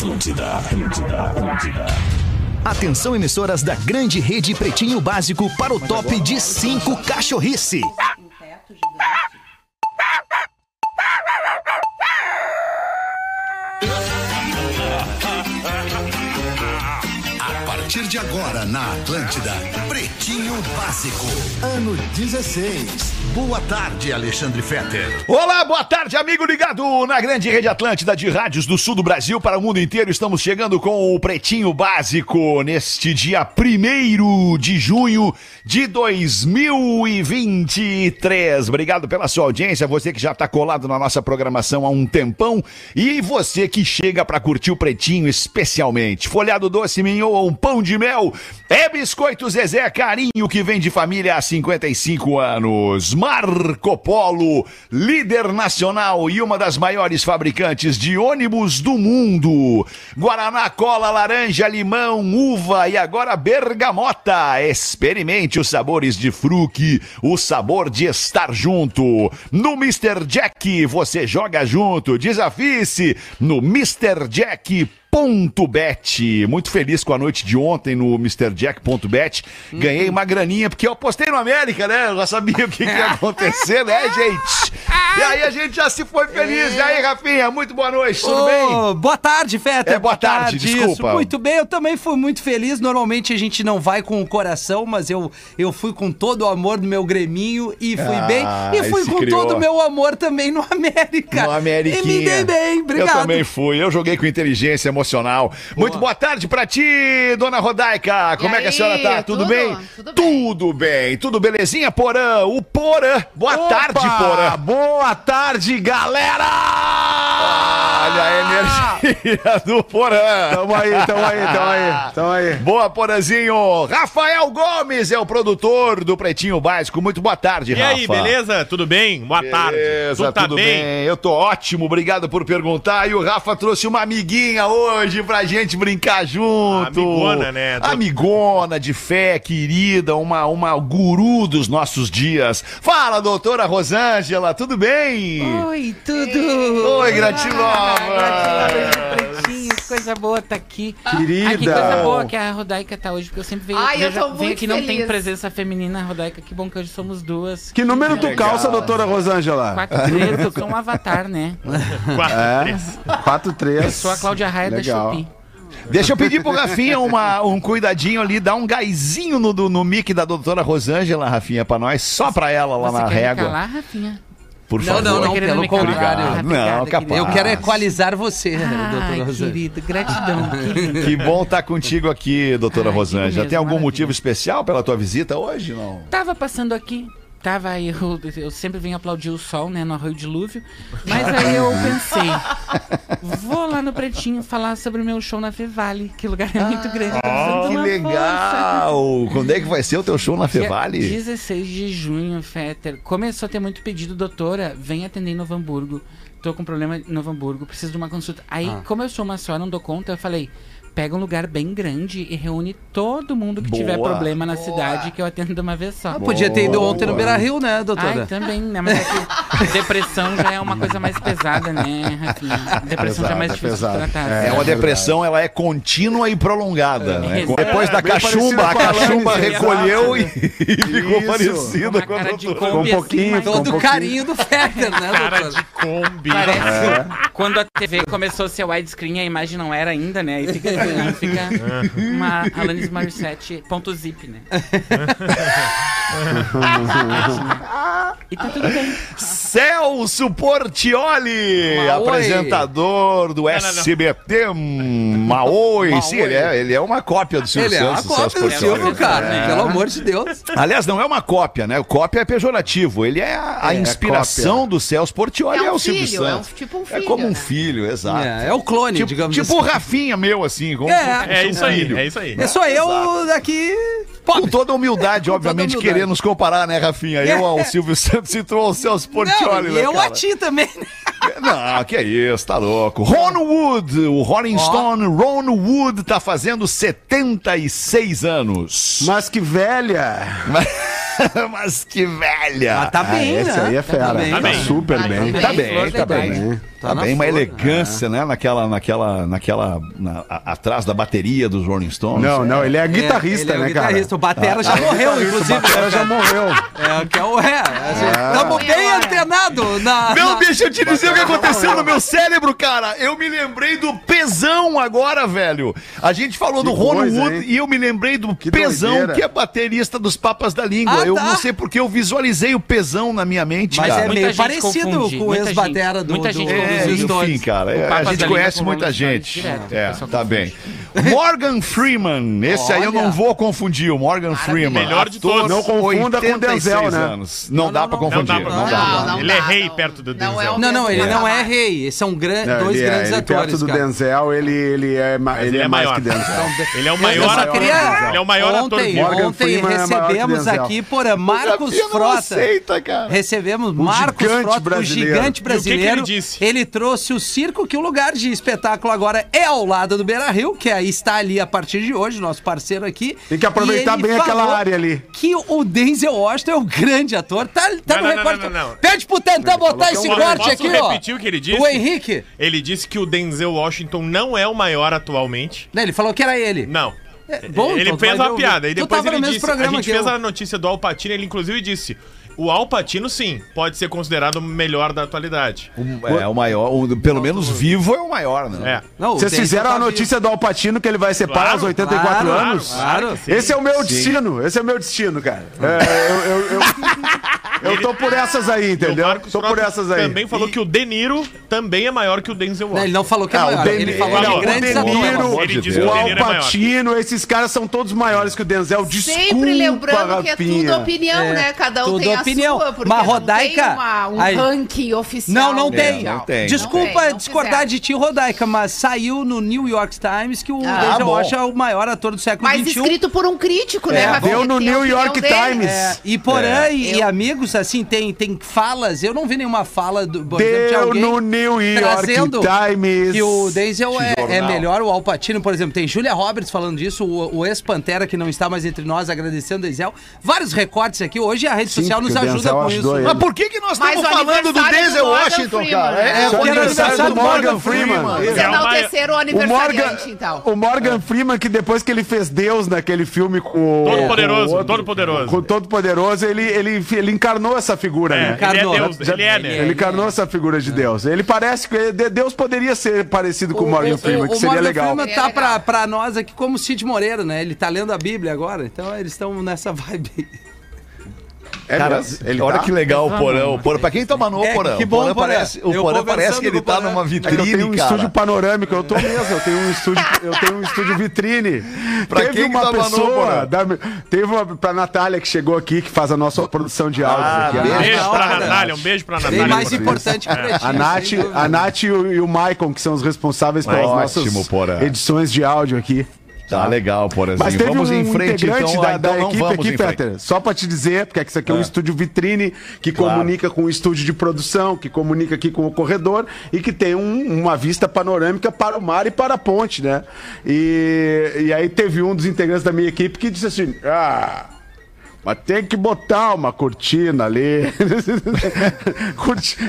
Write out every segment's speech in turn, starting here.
Atlântida, Atlântida, Atlântida. Atenção, emissoras da grande rede Pretinho Básico para o top de 5 cachorrice. A partir de agora na Atlântida, Pretinho Básico, ano 16. Boa tarde, Alexandre Fetter. Olá, boa tarde, amigo ligado na grande rede Atlântida de rádios do sul do Brasil para o mundo inteiro. Estamos chegando com o Pretinho Básico neste dia 1 de junho de 2023. Obrigado pela sua audiência, você que já está colado na nossa programação há um tempão e você que chega para curtir o Pretinho especialmente. Folhado doce, mignon ou um pão de mel. É Biscoito Zezé Carinho que vem de família há 55 anos. Marco Polo, líder nacional e uma das maiores fabricantes de ônibus do mundo. Guaraná, cola, laranja, limão, uva e agora bergamota. Experimente os sabores de fruque, o sabor de estar junto. No Mr. Jack você joga junto. Desafie-se no Mr. Jack Ponto Bet. Muito feliz com a noite de ontem no MrJack.bet. Ganhei uma graninha, porque eu apostei no América, né? Eu já sabia o que, que ia acontecer, né, gente? E aí a gente já se foi feliz. E aí, Rafinha, muito boa noite, tudo Ô, bem? Boa tarde, Feta. É, boa tarde, desculpa. Isso, muito bem, eu também fui muito feliz. Normalmente a gente não vai com o coração, mas eu, eu fui com todo o amor do meu greminho e fui Ah, bem. E fui com criou. todo o meu amor também no América. No Ameriquinha. E me dei bem, obrigado. Eu também fui. Eu joguei com inteligência emocional. Muito boa tarde pra ti, dona Rodaica. Como é que a senhora tá? Tudo, tudo? bem? Tudo bem. Tudo bem. Tudo belezinha, Porã? O Porã. Boa tarde, Porã. Boa tarde, galera! Olha a energia do Porã. Tamo aí, tamo aí, tamo aí, tamo aí. Boa, Porazinho. Rafael Gomes é o produtor do Pretinho Básico. Muito boa tarde, E Rafa. aí, beleza? Tudo bem? Boa tarde. Beleza, Tu tá tudo bem? bem? Eu tô ótimo, obrigado por perguntar. E o Rafa trouxe uma amiguinha hoje pra gente brincar junto. Amigona, né? Amigona de fé, querida, uma, uma guru dos nossos dias. Fala, doutora Rosângela, tudo bem? Oi, tudo! Oi, gratilova. Gratilova, pretinho, que coisa boa tá aqui. Querida. Ai, que coisa boa que a Rodaica tá hoje, porque eu sempre venho, Ai, eu vejo- tô muito aqui não tem presença feminina, Rodaica, que bom que hoje somos duas. Que número tu legal. calça, doutora Rosângela? 4-3, eu sou um avatar, né? Quatro, É, três. 4, 3. Eu sou a Cláudia Raia da Legal. Shopee. Deixa eu pedir pro Rafinha uma, um cuidadinho ali, dar um gásinho no, do- no mic da doutora Rosângela, Rafinha, pra nós, só pra ela lá Você na quer me régua. calar, Rafinha? Por Não, favor. não, não, pelo contrário. Ah, Não, capaz. Eu quero equalizar você, Ai, doutora Rosana. querido, gratidão, querido. Que bom estar contigo aqui, doutora Rosângela. Tem algum maravilha. motivo especial pela tua visita hoje, não? Tava passando aqui, tava aí, eu, eu sempre venho aplaudir o sol, né, no Arroio Dilúvio. Mas aí eu pensei, vou lá no Pretinho falar sobre o meu show na Fevale, que lugar é muito grande. tô precisando de Que uma força. legal! Quando é que vai ser o teu show na Dia Fevale? 16 de junho, Fetter. Começou a ter muito pedido, doutora, vem atender em Novo Hamburgo. Tô com problema em Novo Hamburgo, preciso de uma consulta. Aí, Ah. como eu sou uma só, não dou conta, eu falei, pega um lugar bem grande e reúne todo mundo que tiver Boa. problema na cidade que eu atendo de uma vez só. Podia ter ido ontem no. Beira Rio, né, Ai, doutora? também, né? Mas é que depressão já é uma coisa mais pesada, né, Rafinha? Depressão já é mais Pesado, difícil pesado. de tratar. É uma depressão, ela é contínua e prolongada. né? É. Depois da bem cachumba, a cachumba recolheu e, e ficou parecida com a cara de doutora. Kombi, Com um pouquinho, assim, com mas Todo um o carinho do Fetter, né, Cara doutora? de Kombi. Parece quando a TV começou a ser widescreen, a imagem não era ainda, né? Aí fica, fica uma Alanis Morissette ponto zip, né? e tá tudo bem. Celso Portioli, Maoi. apresentador do não, não. SBT Maoi. Sim, ele é, ele é uma cópia do Silvio Ele é uma Santos. cópia Celso do. Silvio, cara. É. Pelo amor de Deus. Aliás, não é uma cópia, né? O cópia é pejorativo. Ele é a, a É, inspiração do Celso Portioli, é, É um o Silvio filho, é um- Santos. tipo um É filho, como um né? filho, exato. É, é o clone, Tipo, digamos tipo assim. o Rafinha meu, assim. Como É. É isso aí, é isso aí. É só eu daqui. Com toda a humildade, Com obviamente, toda querer nos comparar, né, Rafinha? Eu ao Silvio Santos e tu ao Celso Portioli, Não, né, eu cara? a ti também. Não, que é isso, tá louco. Ron Wood, o Rolling Stone, Ron Wood tá fazendo 76 anos. Mas que velha! Mas que velha! Mas tá bem, esse né? aí é fera. Tá bem. Tá, bem. super bem. Tá bem, tá bem. Tá, Tá na bem, uma flor, elegância, né? Naquela, naquela, naquela, na- a- atrás da bateria dos Rolling Stones. Não, não, ele é É, guitarrista, ele é o né, guitarrista. O cara? Batera já morreu, inclusive. O Batera já morreu. É, que é o é. Estamos bem antenados na. Não, na- deixa eu te dizer o que aconteceu no meu cérebro, cara. Eu me lembrei do Pesão agora, velho. A gente falou do Ron Wood e eu me lembrei do Que Pesão, doideira. que é baterista dos Papas da Língua. Ah, eu tá. não sei porque eu visualizei o Pesão na minha mente, Mas cara. é meio parecido confunde, com o ex-batera do, muita do, gente dos É, enfim, cara, é, O a gente conhece muita gente. direto, é, tá bem. Morgan Freeman, esse aí eu não vou confundir, o Morgan Freeman. Melhor de todos. Não confunda com 86 Denzel, né? anos. Não, dá pra. Não confundir. dá pra Não confundir. dá. Não Ele dá, é rei não. perto do Não é Denzel. o Não, não, ele não é rei. São gran- Não, dois ele é, grandes ele atores. perto do cara. Denzel, ele, ele é, ma- Mas ele é, mais que Denzel. Ele é o maior ator. queria- Ele é o maior ator ontem. Morgan ontem é maior recebemos aqui por Marcos não Frota. aceita, cara. Recebemos Marcos gigante Frota, brasileiro. o gigante E o que que ele brasileiro. disse? Ele trouxe o circo, que o lugar de espetáculo agora é ao lado do Beira Rio, que aí está ali a partir de hoje, nosso parceiro aqui. Tem que aproveitar ele bem aquela área ali. Que o Denzel Washington é o grande ator. Tá, tá Não, no não, não, não, não. Pede pro tentar botar é esse corte aqui, ó. repetir o que ele disse? O Henrique. Ele disse que o Denzel Washington não é o maior atualmente. Né, Ele falou que era ele. Não. É, bom, ele então tu fez vai ver uma o- piada e Tu depois tava no ele mesmo disse, a programa gente que fez eu. a notícia do Alpatino, ele inclusive disse, o Alpatino sim, pode ser considerado o melhor da atualidade. É o maior, o- pelo menos vivo é o maior, né? É. Não, o Vocês Denzel fizeram tá a notícia do Alpatino que ele vai separar Claro, aos 84 claro, anos? claro. Esse é o meu destino, esse é o meu destino, cara. É, eu, eu, eu, eu tô por essas aí, entendeu? Marcos Tô por Frota essas aí. Também falou que o De Niro também é maior que o Denzel Não, Washington. ele não falou que é Ah, maior. o De, ele falou não, que o grandes De atores. Niro, amor de Ele disse Deus. que o o De Niro é maior. Alpatino, esses caras são todos maiores que o Denzel. Desculpa, Sempre lembrando que é tudo opinião, É, né? Cada um tudo tem a opinião. sua, porque Mas, não Rodaica, tem uma- um aí- ranking oficial. Não, não tem. não tem. Desculpa Não tem, não discordar fizeram. de ti, Rodaica, mas saiu no New York Times que o Ah, Denzel bom. Washington é o maior ator do século Mas XXI. escrito por um crítico, né, É, Rafinha? deu no Tem a New opinião York dele. Times. É, e Porã É. e, e Eu- assim, tem, tem falas. Eu não vi nenhuma fala do, por exemplo, de alguém no New York Times. que o Denzel é, é melhor, o Alpatino, por exemplo. Tem Julia Roberts falando disso, o, o ex-Pantera que não está mais entre nós, agradecendo o Denzel. Vários recortes aqui. Hoje a rede Sim, social nos o ajuda Denzel com isso. ele. Mas por que, que nós Mas estamos o falando do Denzel do Washington, Freeman, cara? né? É, Só o que aniversário do Morgan Freeman. É o enaltecer o O aniversariante, então. o Morgan Freeman, que depois que ele fez Deus naquele filme com o. Todo com o poderoso, outro- todo poderoso. Com o Todo Poderoso, ele, ele, ele encarnou essa figura, É, né? ele é Encarnou. Deus, Já- ele é, né? Ele encarnou essa figura de Deus. Ele parece que de- Deus poderia ser parecido com o Morgan Freeman, que o seria Morgan legal. Freeman Seria tá legal. pra, pra nós aqui como Cid Moreira, né? Ele tá lendo a Bíblia agora, então eles estão nessa vibe. É Cara, mesmo? Ele olha tá? que legal o Porão. Porão. Pra quem toma no É, Porão, que o bom, Porão Porã. parece, o Eu Porã conversando parece que ele tá numa É que eu tenho vitrine, um cara. estúdio panorâmico, eu tô mesmo, eu tenho um estúdio, eu tenho um estúdio vitrine. Pra teve quem que uma tá pessoa, da, teve uma pra Natália que chegou aqui, que faz a nossa produção de áudios Ah, aqui. a beijo. Pra. Natália, um beijo pra Bem Natália. mais por importante que o Pretinho, A Nath, a Nath e o, e o Maicon, que são os responsáveis pelas Ótimo, nossas edições de áudio aqui. Tá legal, Porãzinho. Mas teve vamos um em frente, integrante então. da, então da equipe aqui. Peter, só pra te dizer, porque isso aqui é um estúdio vitrine que Claro. comunica com o estúdio de produção, que comunica aqui com o corredor e que tem um- uma vista panorâmica para o mar e para a ponte, né? E, e aí teve um dos integrantes da minha equipe que disse assim: Ah. Mas tem que botar uma cortina ali.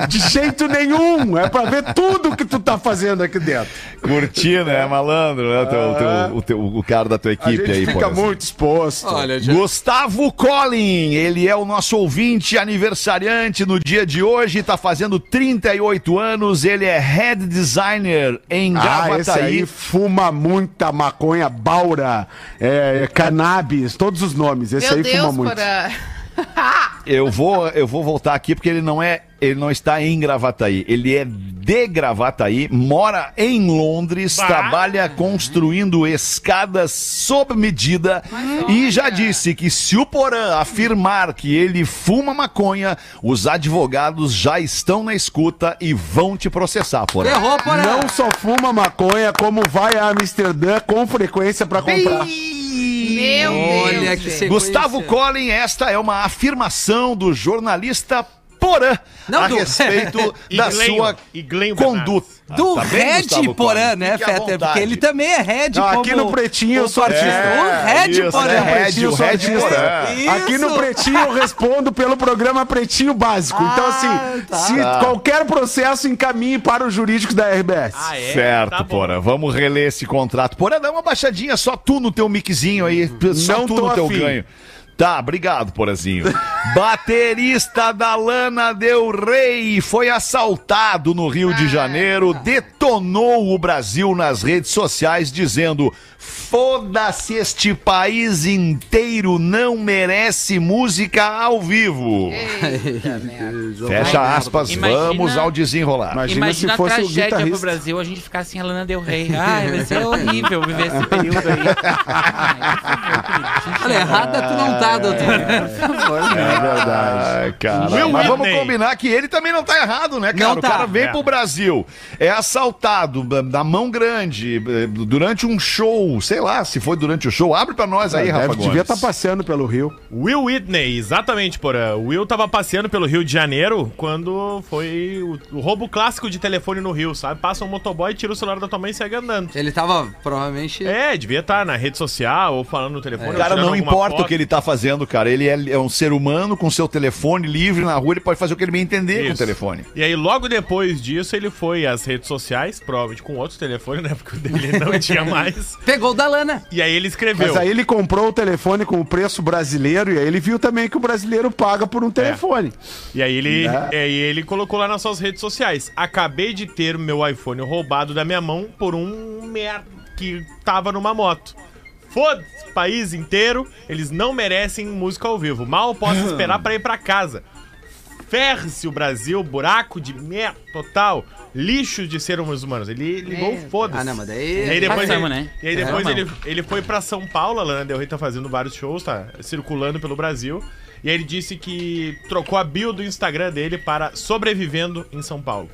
De jeito nenhum. É pra ver tudo que tu tá fazendo aqui dentro. Curtindo, é malandro, né? O, teu- o teu- o, teu- o cara da tua A equipe gente aí, fica muito exposto. Olha, já- Gustavo Collin, ele é o nosso ouvinte aniversariante no dia de hoje, tá fazendo 38 anos, ele é head designer em Ah, esse Gravataí. aí fuma muita maconha, baura, é, cannabis, todos os nomes. Esse Meu aí Deus, fuma muito. Porã. Eu vou, eu vou voltar aqui porque ele não é, ele não está em Gravataí, ele é de Gravataí, mora em Londres, Bah. trabalha construindo escadas sob medida e já disse que se o Porã afirmar que ele fuma maconha, os advogados já estão na escuta e vão te processar, Porã. Errou, Porã. Não só fuma maconha, como vai a Amsterdã com frequência pra comprar. Meu Olha Deus, que. Gustavo Collin, esta é uma afirmação do jornalista Porã Não, a do- respeito E da Glenn- sua e Glenn conduta. Do Tá bem, Red Gustavo Porã, né, Fique à vontade. Porque ele também é Red Não, aqui no Pretinho eu sou artista. O Red isso, Porã. né? Red, o Red artista. Porã. Aqui no. Pretinho eu respondo pelo programa Pretinho Básico. então, assim, tá. se qualquer processo encaminhe para os jurídicos da RBS. Ah, é? Certo, Tá bom. Porã. Vamos reler esse contrato. Porã, dá uma baixadinha, só tu no teu miczinho aí. Só Não tu tô no teu afim. ganho. Tá, obrigado, Porazinho. Baterista da Lana Del Rey foi assaltado no Rio de Janeiro, detonou o Brasil nas redes sociais dizendo: Foda-se, este país inteiro não merece música ao vivo. Fecha Ai, aspas, imagina- vamos ao desenrolar. Imagina, Imagina se fosse a o tragédia pro guitarrista. Brasil a gente ficar assim, a Lana Del Rey. Ai, vai ser horrível viver esse período aí. Ai, Olha, errada tu não tá, doutor. Por favor. É verdade. Ai, cara. Will Mas vamos Whitney. combinar que ele também não tá errado, né, cara? Não o tá. cara vem É. pro Brasil, é assaltado da- mão grande durante um show, sei lá, se foi durante o show. Abre pra nós aí, Rafa Deve, Gomes. devia estar passeando pelo Rio. Will Whitney, exatamente, porra. O Will tava passeando pelo Rio de Janeiro quando foi o, o roubo clássico de telefone no Rio, sabe? Passa um motoboy, tira o celular da tua mãe e segue andando. Ele tava provavelmente. É, devia estar na rede social ou falando no telefone. ou Cara, não importa foto. o que ele tá fazendo, cara. Ele é, é um ser humano com seu telefone livre na rua, ele pode fazer o que ele bem entender com o Isso. telefone. E aí, logo depois disso, ele foi às redes sociais, provavelmente com outros telefones, né? Porque o dele não tinha mais. Pegou o da Lana. E aí ele escreveu. Mas aí ele comprou o telefone com o preço brasileiro e aí ele viu também que o brasileiro paga por um telefone. E aí ele, Né? é, e ele colocou lá nas suas redes sociais. Acabei de ter meu iPhone roubado da minha mão por um merda que tava numa moto. Foda-se, país inteiro, eles não merecem música ao vivo. Mal posso esperar pra ir pra casa. Ferre-se o Brasil, buraco de merda total, lixo de seres humanos. Ele ligou, Meu foda-se. Ah, não, mas E daí. aí depois, Passamos, ele, né? e aí depois É, ele, ele foi pra São Paulo, a Lana Del Rey tá fazendo vários shows, tá circulando pelo Brasil. E aí ele disse que trocou a bio do Instagram dele para Sobrevivendo em São Paulo,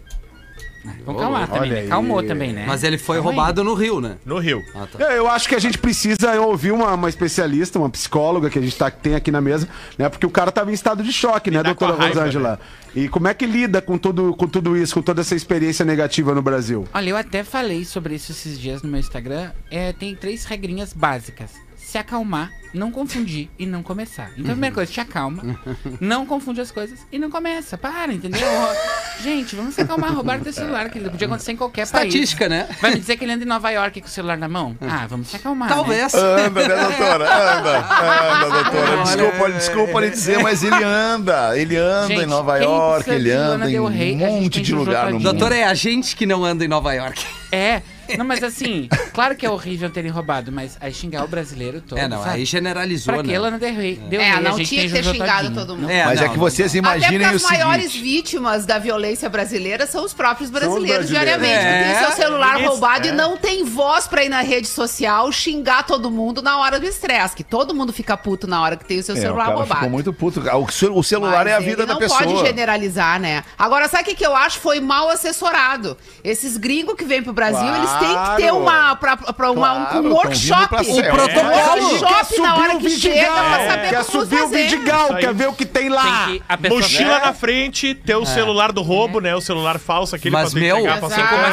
Vamos calmar também, né? aí. Calmou também, né? Mas ele foi Calma aí. roubado no Rio, né? no Rio. Ah, tá. É, Eu acho que a gente precisa ouvir uma, uma especialista, uma psicóloga que a gente tá, tem aqui na mesa, né? Porque o cara tava em estado de choque, né, com doutora Rosângela? E como é que lida com tudo, com tudo isso, com toda essa experiência negativa no Brasil? Olha, eu até falei sobre isso esses dias no meu Instagram. É, tem três regrinhas básicas. Se acalmar, não confundir e não começar. Então, a primeira coisa, te acalma, não confunde as coisas e não começa. Para, entendeu? Gente, vamos se acalmar, roubar teu celular, que podia acontecer em qualquer Estatística, país. né? Vai me dizer que ele anda em Nova York com o celular na mão? Ah, vamos se acalmar. né? Talvez. Anda, né, doutora? Anda, anda, doutora. Olha, Desculpa, desculpa lhe dizer, mas ele anda. Ele anda Gente, em Nova York, ele anda em um monte de lugar no mundo. Doutor, é a gente que não anda em Nova York. É. Não, mas assim, claro que é horrível terem roubado, mas aí xingar o brasileiro todo. É, não, sabe? aí generalizou, Pra que né? Lana Del Rey? É, Rey, a não gente tinha que ter xingado Todinho. todo mundo. É, Mas é não, que vocês Até porque imaginem o as maiores seguinte. vítimas da violência brasileira são os próprios brasileiros, brasileiros. diariamente. É. Que tem seu celular Ninguém- roubado é. e não tem voz pra ir na rede social xingar todo mundo na hora do estresse. Que todo mundo fica puto na hora que tem o seu É, o celular cara roubado. ficou muito puto. O ce- O celular Mas é a ele vida da não pessoa. pode generalizar, né? Agora, sabe o que, que eu acho? Foi mal assessorado. Esses gringos que vêm pro Brasil, eles têm que ter uma, pra, pra uma, um- Claro, um tão workshop. vindo pra Um ser. protocolo. É. Um workshop na hora o que chega pra Vidigal, saber quer como subir o fazer. Vidigal, quer ver o que tem lá. Tem que a pessoa Mochila É. na frente, ter o celular do roubo, né? O celular falso, aquele Mas, pra tu meu, entregar pra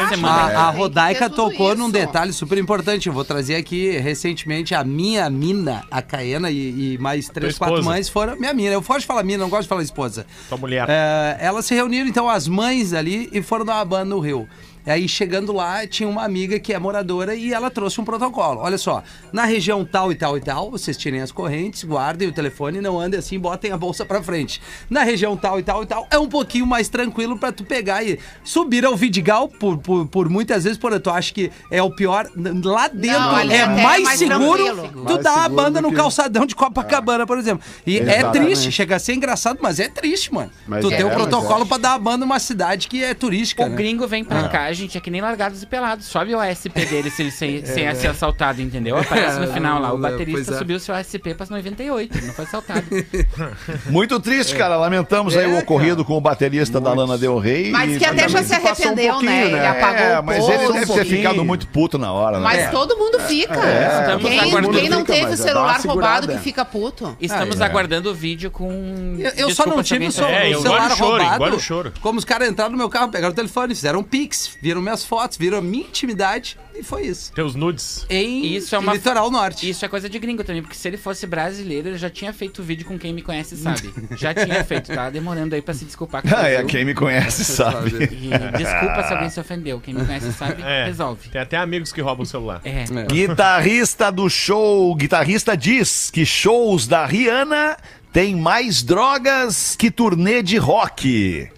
semana- A, a Tem que Rodaica ter tudo tocou isso. num detalhe super importante. Eu vou trazer aqui recentemente a minha mina, a Caena, e, e mais três, quatro esposa. mães foram. Minha mina, eu gosto de falar mina, não gosto de falar esposa. Tua mulher. É, elas se reuniram, então, as mães ali e foram dar uma banda no Rio. Aí chegando lá, tinha uma amiga que é moradora e ela trouxe um protocolo. Olha só, na região tal e tal e tal, vocês tirem as correntes, guardem o telefone, não andem assim, botem a bolsa pra frente. Na região tal e tal e tal, é um pouquinho mais tranquilo pra tu pegar e subir ao Vidigal, por, por, por muitas vezes, por tu acha que é o pior, lá dentro Não, é é mais, mais seguro tranquilo. tu dar a banda no que- calçadão de Copacabana, por exemplo. E é Exatamente. triste, chega a ser engraçado, mas é triste, mano. Mas tu é, tem um protocolo é. pra dar a banda numa cidade que é turística, O né? gringo vem pra cá gente, é que nem largados e pelados. Sobe o ASP dele se ele sem, sem ser assaltado, entendeu? Aparece no final lá. O É, baterista é. subiu seu ASP para 98, não foi assaltado. Muito triste, cara. Lamentamos aí É, o ocorrido com o baterista da Lana Del Rey. Mas e que até já se um arrependeu, né? Ele né? apagou É, o mas post. ele deve um ter pouquinho. ficado muito puto na hora, né? Mas todo mundo fica. Estamos Quem, quem não Fica, teve o celular roubado que fica puto. Estamos Ah, é. aguardando o vídeo com. Eu, eu só não tive o É, celular roubado. Como os caras entraram no meu carro, pegaram o telefone, fizeram um pix, viram minhas fotos, viram a minha intimidade e foi isso. Teus nudes. Em Isso é uma- Litoral Norte. Isso é coisa de gringo também, porque se ele fosse brasileiro, ele já tinha feito vídeo com quem me conhece sabe. Já tinha feito, tá demorando aí pra se desculpar com o Ah, é, quem me conhece sabe. E desculpa se alguém se ofendeu. Quem me conhece sabe, É. resolve. Tem até amigos que roubam o celular. É. Guitarrista do show, guitarrista diz que shows da Rihanna têm mais drogas que turnê de rock.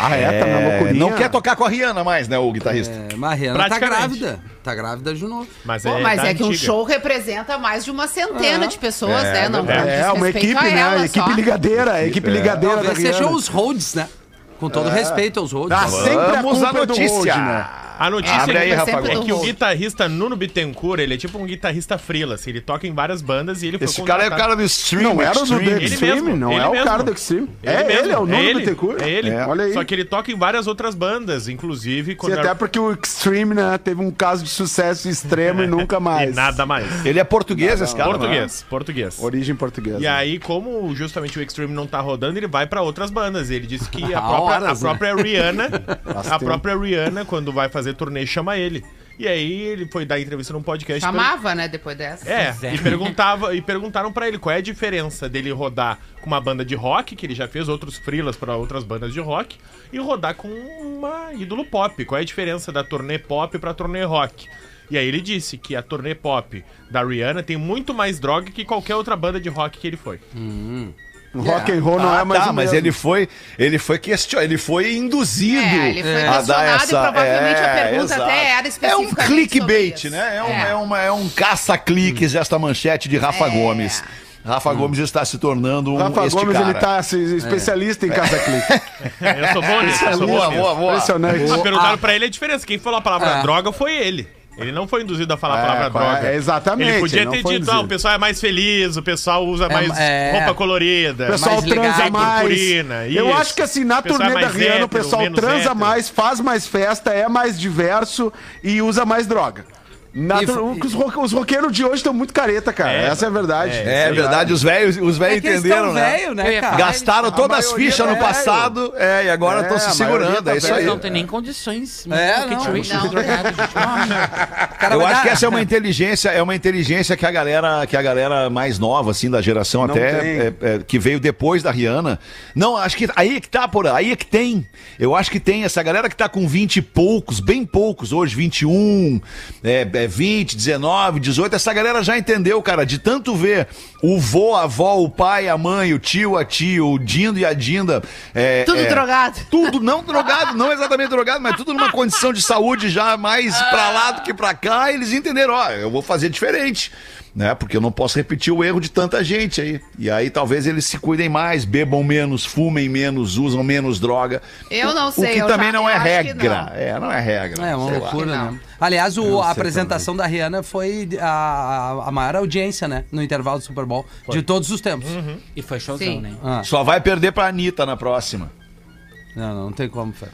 Ah, é? Tá na É, loucurinha. não quer tocar com a Rihanna mais, né, o guitarrista? É, mas a Rihanna tá Praticamente. grávida. Tá grávida de novo. Mas Pô, é, mas da é que um antiga. show representa mais de uma centena Ah. de pessoas, É, né? Não. É, uma equipe, a né? ela equipe só. ligadeira, a equipe ligadeira da Talvez Rihanna. sejam os holds, né? Com todo respeito aos holds. Ah, sempre a Vamos à é do notícia. Né? A notícia Abre é, aí, Rafa é do que o guitarrista Nuno Bittencourt, ele é tipo um guitarrista freelance. Ele toca em várias bandas e ele foi Esse cara é o cara do Extreme. Não era o do Extreme. The Extreme, não ele é o cara do Extreme. Ele é mesmo, ele, é o Nuno ele, Bittencourt. É ele. É, olha aí. Só que ele toca em várias outras bandas, inclusive Sim, até porque o Extreme, né, teve um caso de sucesso extremo e nunca mais. E nada mais. Ele é português, esse cara. português, português. Origem portuguesa. E aí, como justamente o Extreme não tá rodando, ele vai pra outras bandas. Ele disse que a própria, né? própria Rihanna, a própria Rihanna, quando vai fazer turnê, chama ele. E aí ele foi dar entrevista num podcast. Chamava, né, depois dessa. É, é. e perguntava e perguntaram pra ele qual é a diferença dele rodar com uma banda de rock, que ele já fez outros freelas pra outras bandas de rock, e rodar com uma ídolo pop. Qual é a diferença da turnê pop pra turnê rock? E aí ele disse que a turnê pop da Rihanna tem muito mais droga que qualquer outra banda de rock que ele foi. Rock and roll não Ah, é mais tá, o mas mesmo. ele foi, ele foi question... ele foi induzido É, ele foi a dar questionado essa... e provavelmente a pergunta exato. até era É um clickbait, né? É um, É. é uma- é um caça-cliques esta manchete de Rafa É. Gomes. Rafa Gomes está se tornando um Rafa este Gomes, cara. ele tá se- especialista em caça-clique. Eu sou bom nisso, eu sou bom Boa, nisso. boa, boa. Impressionante. Mas perguntaram pra ele a diferença. Quem falou a palavra É. droga foi ele. Ele não foi induzido a falar a É, palavra é? droga. É, exatamente, Ele podia ter dito, ah, o pessoal é mais feliz, o pessoal usa mais é. roupa colorida. O pessoal Mais transa mais. Purpurina, Eu acho que assim, na O pessoal turnê é da mais Rihanna, o pessoal transa hétero. mais, faz mais festa, é mais diverso e usa mais droga. E- os, ro- os roqueiros de hoje estão muito careta, cara. É, Essa é a verdade. É verdade, os velhos os velhos É entenderam, né? Eu né, cara? Gastaram todas as fichas no passado, é, e agora É, estão se a maioria segurando, tá é isso aí. Não tem nem condições. É, Muito não. Não. de drogado. Cara, Eu acho dar- que essa é uma inteligência, é uma inteligência que a galera, que a galera mais nova, assim, da geração Não até, é, é, que veio depois da Rihanna. Não, acho que aí é que tá, por aí é que tem. Eu acho que tem essa galera que tá com 20 e poucos, bem poucos hoje, 21, é, é 20, 19, 18, essa galera já entendeu, cara, de tanto ver o vô, a avó, o pai, a mãe, o tio, a tia, o Dindo e a Dinda. é, Tudo é, drogado. tudo não drogado, não exatamente drogado, mas tudo numa condição de saúde já mais pra lá do que pra cá. Eles entenderam, ó, eu vou fazer diferente, né? Porque eu não posso repetir o erro de tanta gente aí. E aí talvez eles se cuidem mais, bebam menos, fumem menos, usam menos droga. Eu não sei, O que eu também já- não é eu acho que regra. não. É, não é regra. É uma loucura, Não. né? Aliás, o- Eu a apresentação da Rihanna foi a, a- maior audiência, né? No intervalo do Super Bowl de todos os tempos. E foi showzão, Sim. né? Ah, Só vai perder pra Anitta na próxima. não, não, não tem como, Fer.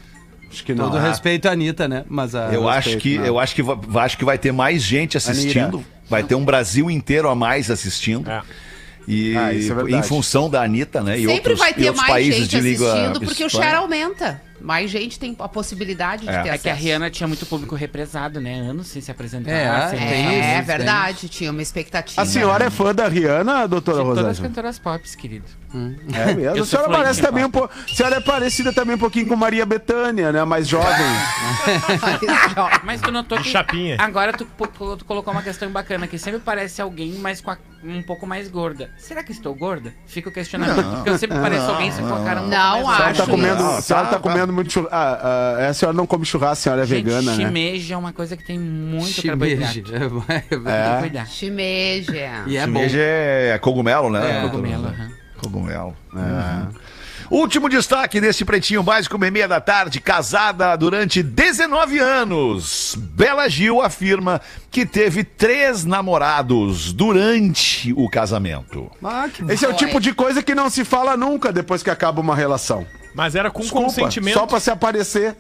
Acho que não. Todo Ah, respeito à Anitta, né? Mas a. Eu acho respeito, que não. eu acho que va- acho que vai ter mais gente assistindo. Anira. Vai ter um Brasil inteiro a mais assistindo. É. E Ah, isso é em função da Anitta, né? E Sempre outros, vai e ter outros mais países gente de língua assistindo, porque o share aumenta. Mais gente tem a possibilidade de É. ter É que a acesso. Rihanna tinha muito público represado, né? Anos sem se apresentar. É, sem É, isso, verdade, tinha uma expectativa. A senhora é fã da Rihanna, doutora de todas as cantoras pop, querido. É mesmo. A senhora parece também um pop. pouco. A senhora é parecida também um pouquinho com Maria Bethânia, né? Mais jovem. Mas tu notou De que. chapinha. Agora tu, tu colocou uma questão bacana, que sempre parece alguém, mas com a- um pouco mais gorda. Será que estou gorda? Fica o questionamento. Porque eu sempre pareço alguém se com a cara um Não pouco A senhora acho. tá comendo, Não, a senhora tá, tá tá. comendo muito churrasco. Ah, ah, a senhora não come churrasco, a senhora é Gente, vegana, né? shimeji é uma coisa que tem muito Shimeji. carboidrato. Tem É. cuidar. Shimeji. E é bom. Shimeji é cogumelo, né? É, Cogumelo, aham. Cogumelo. Último destaque desse pretinho básico, meia da tarde, casada durante 19 anos. Bela Gil afirma que teve três namorados durante o casamento. Ah, que Esse é o tipo de coisa que não se fala nunca depois que acaba uma relação. Mas era com Desculpa, consentimento. Só pra se aparecer.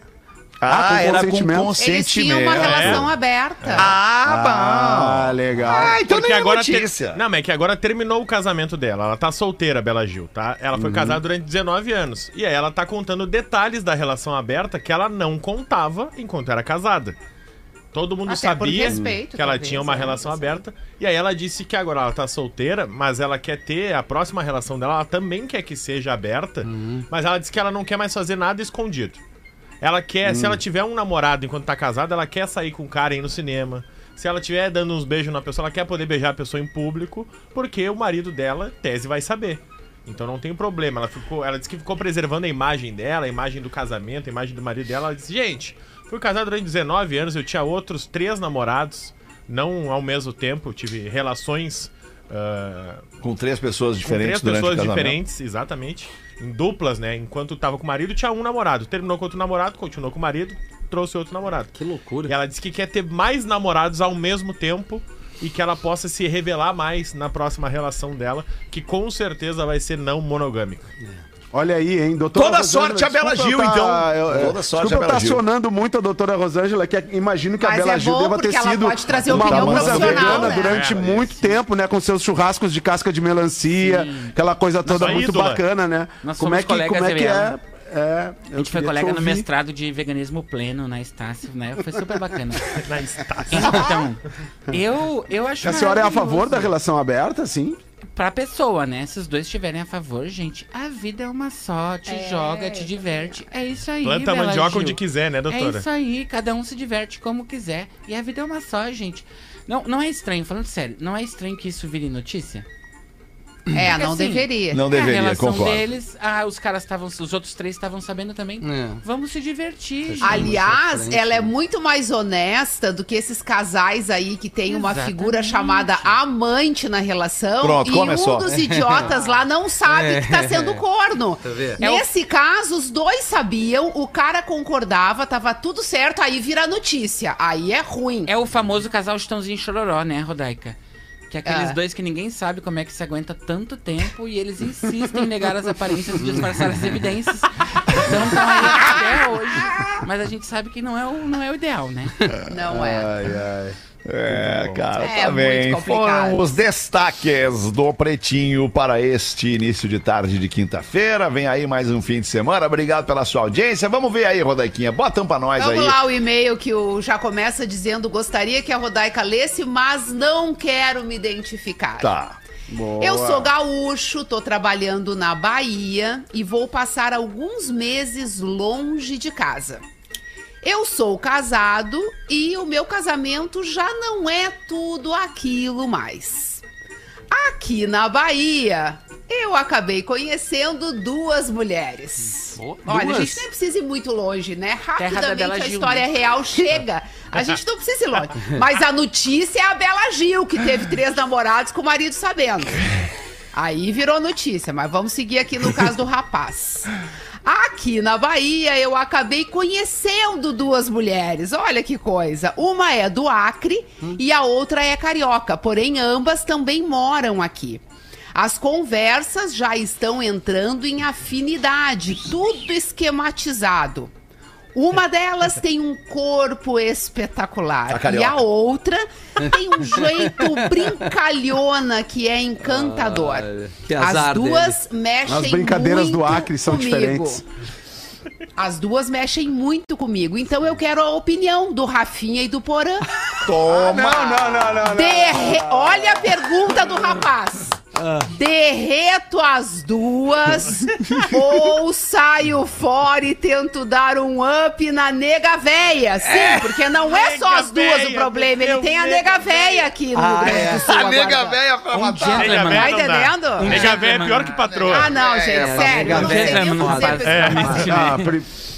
Ah, com era com consentimento. consentimento. Eles tinham uma relação É. aberta. Ah, Ah, legal. Ah, então Porque nem é agora ter- notícia. Não, mas é que agora terminou o casamento dela. Ela tá solteira, Bela Gil, tá? Ela Uhum. foi casada durante 19 anos. E aí ela tá contando detalhes da relação aberta que ela não contava enquanto era casada. Todo mundo Até sabia respeito, que ela talvez, tinha uma é, relação aberta. E aí ela disse que agora ela tá solteira, mas ela quer ter a próxima relação dela, ela também quer que seja aberta. Uhum. Mas ela disse que ela não quer mais fazer nada escondido. Ela quer, Hum. se ela tiver um namorado enquanto tá casada, ela quer sair com o cara e ir no cinema. Se ela tiver dando uns beijos na pessoa, ela quer poder beijar a pessoa em público, porque o marido dela, tese, vai saber. Então não tem problema. Ela ficou, ela disse que ficou preservando a imagem dela, a imagem do casamento, a imagem do marido dela. Ela disse: "Gente, fui casada durante 19 anos, eu tinha outros três namorados, não ao mesmo tempo, tive relações ah, Com três pessoas com diferentes três durante pessoas diferentes, exatamente. Em duplas, né? Enquanto tava com o marido, tinha um namorado. Terminou com outro namorado, continuou com o marido, trouxe outro namorado. Que loucura. E ela disse que quer ter mais namorados ao mesmo tempo e que ela possa se revelar mais na próxima relação dela, que com certeza vai ser não monogâmica. Olha aí, hein, doutora Toda Rosângela, sorte a Bela Gil, eu então. eu- eu- Toda sorte desculpa a eu Bela tá Gil. acionando muito a doutora Rosângela, que imagino que a Mas Bela é Gil deva ter sido uma musa vegana né? durante É, muito tempo, né, com seus churrascos de casca de melancia, aquela coisa toda Nossa muito ídola. bacana, né? Nós como é que, como é, que eu é? É, A gente foi colega no mestrado de veganismo pleno na Estácio, né? Foi super bacana. Na Estácio. Então, eu, eu acho A senhora é a favor da relação aberta, sim? Pra pessoa, né? Se os dois estiverem a favor, gente, a vida é uma só. Te É. joga, te diverte. É isso aí, Planta a Bela mandioca Gil. onde quiser, né, É doutora? isso aí, cada um se diverte como quiser. E a vida é uma só, gente. Não, não é estranho, falando sério, não é estranho que isso vire notícia? É, Porque não assim, deveria. Não é a deveria, relação concordo. deles, ah, os caras estavam, os outros três estavam sabendo também. É. Vamos se divertir, gente. Aliás, frente, ela é né? muito mais honesta do que esses casais aí que tem uma Exatamente. figura chamada amante na relação Pronto, e começou. um dos idiotas lá não sabe que tá sendo corno. vendo? Nesse caso, os dois sabiam, o cara concordava, tava tudo certo, aí vira notícia. Aí é ruim. É o famoso casal Chitãozinho e Chororó, né, Rodaica? Que é aqueles É. dois que ninguém sabe como é que se aguenta tanto tempo e eles insistem em negar as aparências e disfarçar as evidências. Então estão aí até hoje. Mas a gente sabe que não é o, não é o ideal, né? Não é. Ai, ai. É, cara, É tá muito bem. complicado. Foram os destaques do Pretinho para este início de tarde de quinta-feira. Vem aí mais um fim de semana. Obrigado pela sua audiência. Vamos ver aí, Rodaiquinha. Bota um pra nós Vamos aí. lá o e-mail que o já começa dizendo gostaria que a Rodaica lesse, mas não quero me identificar. Tá. Eu sou gaúcho, tô trabalhando na Bahia e vou passar alguns meses longe de casa. Eu sou casado e o meu casamento já não é tudo aquilo mais. Aqui na Bahia, eu acabei conhecendo duas mulheres. Oh, Olha, a duas? gente nem precisa ir muito longe, né? Rapidamente a Gil, história real chega. A gente não precisa ir longe. Mas a notícia é a Bela Gil, que teve três namorados com o marido sabendo. Aí virou notícia, mas vamos seguir aqui no caso do rapaz. Aqui na Bahia, eu acabei conhecendo duas mulheres. Olha que coisa. Uma é do Acre e a outra é carioca, porém ambas também moram aqui. As conversas já estão entrando em afinidade, tudo esquematizado. Uma delas tem um corpo espetacular A e a outra tem um jeito brincalhona que é encantador. Azar As duas mexem As brincadeiras do Acre são comigo. diferentes. As duas mexem muito comigo. Então eu quero a opinião do Rafinha e do Porã. Toma! Não, não, não, não. não. Derre- Olha a pergunta do rapaz. Derreto as duas ou saio fora e tento dar um up na nega véia? Sim, porque não é só Nega as duas o véia, problema, ele tem a nega nega véia véia. aqui no Ah, Rio Grande é. do Sul. A nega agora. velha pra Um matar. gentleman. Tá não dá. entendendo? Nega véia é pior que patroa. Ah, não, gente, É, sério. Não sei nega nem véia é dizer É. Ah,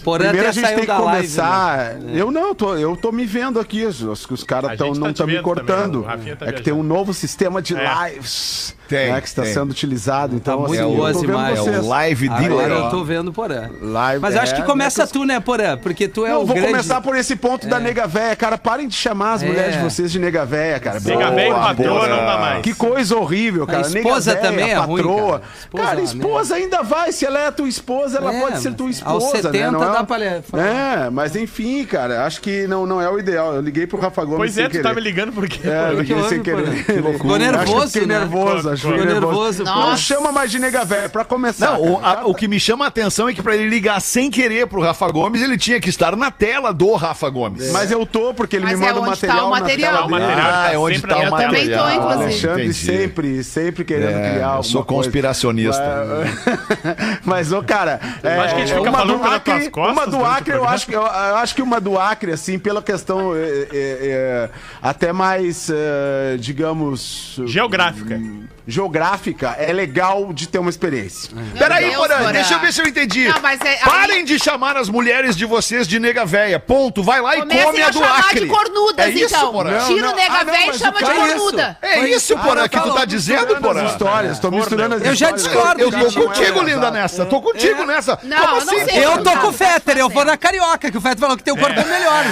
Porã Primeiro a gente tem que da live, começar. né? Eu não, eu tô, eu tô me vendo aqui. Os, os caras não tá te estão me vendo também, cortando. o tá é que tem um novo sistema de É. lives. Tem, né, que está tem. sendo utilizado. Então, muito assim, boa eu as tô vendo imagens. É o live dealer. Agora eu tô vendo Porã. Live- Mas acho é, que começa né, que tu, né, Porã? Porque tu é eu o vou grande... começar por esse ponto da nega véia, cara. Parem de chamar as É. mulheres de vocês de nega véia, cara. Nega véia e patroa não dá mais. Que coisa horrível, cara. A esposa Nega véia, também é ruim, patroa. cara. Esposa, cara, né? esposa ainda vai. Se ela é tua esposa, ela É, pode ser tua aos esposa, 70 né? Não é, dá pra. É, mas enfim, cara. Acho que não, não é o ideal. Eu liguei pro Rafa Gomes Pois sem é, tu tá me ligando por quê? É, eu que liguei sem querer. Ficou que nervoso, fiquei né? nervoso, Ficou fiquei nervoso, Não chama mais de nega velha, pra começar. Não, o, a- o que me chama a atenção é que pra ele ligar sem querer pro Rafa Gomes, ele tinha que estar na tela do Rafa Gomes. Mas eu tô, porque ele Mas me é manda o onde tá material. o na material. tela O dele. material Ah, tá é onde sempre tá na o Eu também material. tô, O inclusive. Alexandre Entendi. sempre, sempre querendo É, criar eu alguma sou conspiracionista. Mas, mas, ô, cara, é, acho que a gente é fica uma falando do Acre, costas uma do o Acre, eu acho, que, eu, eu acho que uma do Acre, assim, pela questão é, é, é, até mais, é, digamos... Geográfica. Geográfica, é legal de ter uma experiência. Peraí, Deus, Porã, Porã. deixa eu ver se eu entendi. Não, mas é- Parem aí- de chamar as mulheres de vocês de nega véia. Ponto. Vai lá e Comecem come a a do chamar Acre. de cornudas, é isso, então. Porã? Não, Tira não. o nega Ah, não, véia e mas chama o de cara- cornuda. É isso, Porã, que tu tá dizendo, Porã? As histórias, tô misturando as Eu já histórias. discordo Eu tô contigo, linda, nessa. Tô contigo nessa. Não, Como eu assim? não sei. Eu tô Não, com o tá Fetter, eu vou na Carioca, que o Fetter falou que teu corpo é melhor.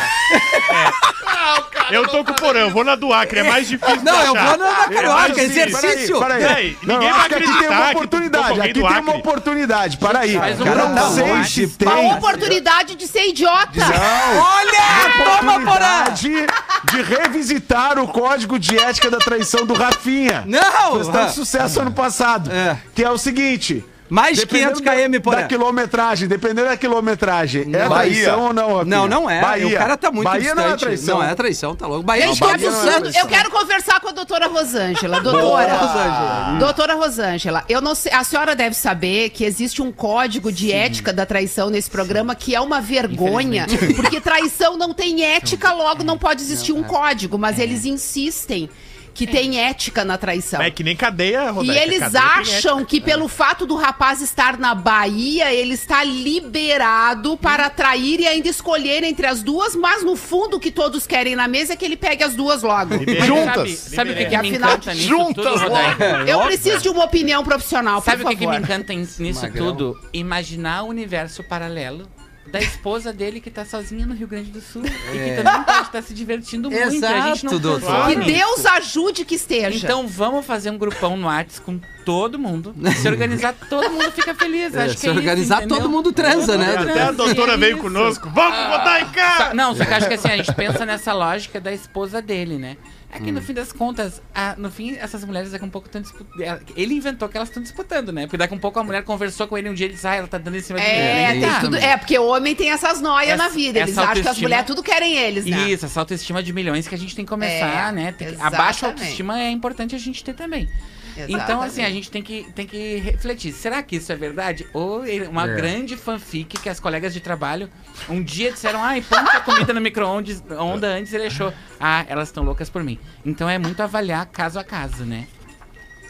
Eu tô com o Porã, eu vou na do Acre, é mais difícil de Não, eu achar. vou na, na Carioca, mais Peraí, Peraí, Não, ninguém acho vai que aqui tem acreditar uma oportunidade. concorrei Aqui tem uma oportunidade. Para aí. Faz um Eu não sei se tem. Uma oportunidade de ser idiota. Olha! Toma, Porã! oportunidade de revisitar o código de ética da traição do Rafinha. Não! Fez tanto sucesso ano passado. É. Que é o seguinte. Mais de dependendo 500 km, da, Porã. da quilometragem, dependendo da quilometragem, é Bahia. traição ou não, Rafinha? Não, não é. Bahia. O cara tá muito Bahia distante. não é traição. Não é traição, tá louco. Bahia os não é precisando. santos. Eu quero conversar com a doutora Rosângela. Doutora. Rosângela. Doutora Rosângela, eu não sei. A senhora deve saber que existe um código de ética da traição nesse programa que é uma vergonha. Porque traição não tem ética, logo não pode existir um código. Mas eles insistem que tem ética na traição. É que nem cadeia, E Rodaica, eles cadeia acham que pelo fato do rapaz estar na Bahia, ele está liberado para trair e ainda escolher entre as duas, mas no fundo o que todos querem na mesa é que ele pegue as duas logo. Juntas. Sabe, sabe o que, que me Afinal, encanta nisso juntas tudo? Eu preciso de uma opinião profissional, por Sabe o que, que me encanta nisso Magrão. tudo? Imaginar o universo paralelo da esposa dele que tá sozinha no Rio Grande do Sul e que também pode estar se divertindo muito. e a gente não Exato, doutor. pensou Que. Deus ajude que esteja. Então vamos fazer um grupão no Whats com todo mundo. Se organizar, todo mundo fica feliz. É, Acho que se é isso, organizar, entendeu? todo mundo transa, né? Até a doutora É veio isso. conosco. Vamos botar em casa! não, só que acho que assim, a gente pensa nessa lógica da esposa dele, né? É que no fim das contas, a- no fim, essas mulheres daqui a um pouco estão disputando. Ele inventou que elas estão disputando, né? Porque daqui a um pouco a mulher conversou com ele um dia e ele disse, ah, ela tá dando em cima de É, mim. tem Tá. tudo, é, porque o homem tem essas noias na vida. Eles acham que as mulheres tudo querem eles, né? Isso, essa autoestima de milhões que a gente tem que começar, É, né? Tem exatamente. a baixa autoestima é importante a gente ter também. Então, assim, a gente tem que, tem que refletir. Será que isso é verdade? Ou ele- uma É. grande fanfic que as colegas de trabalho um dia disseram, ai, põe a comida no micro-ondas onda antes ele achou, ah, elas estão loucas por mim. Então é muito avaliar caso a caso, né?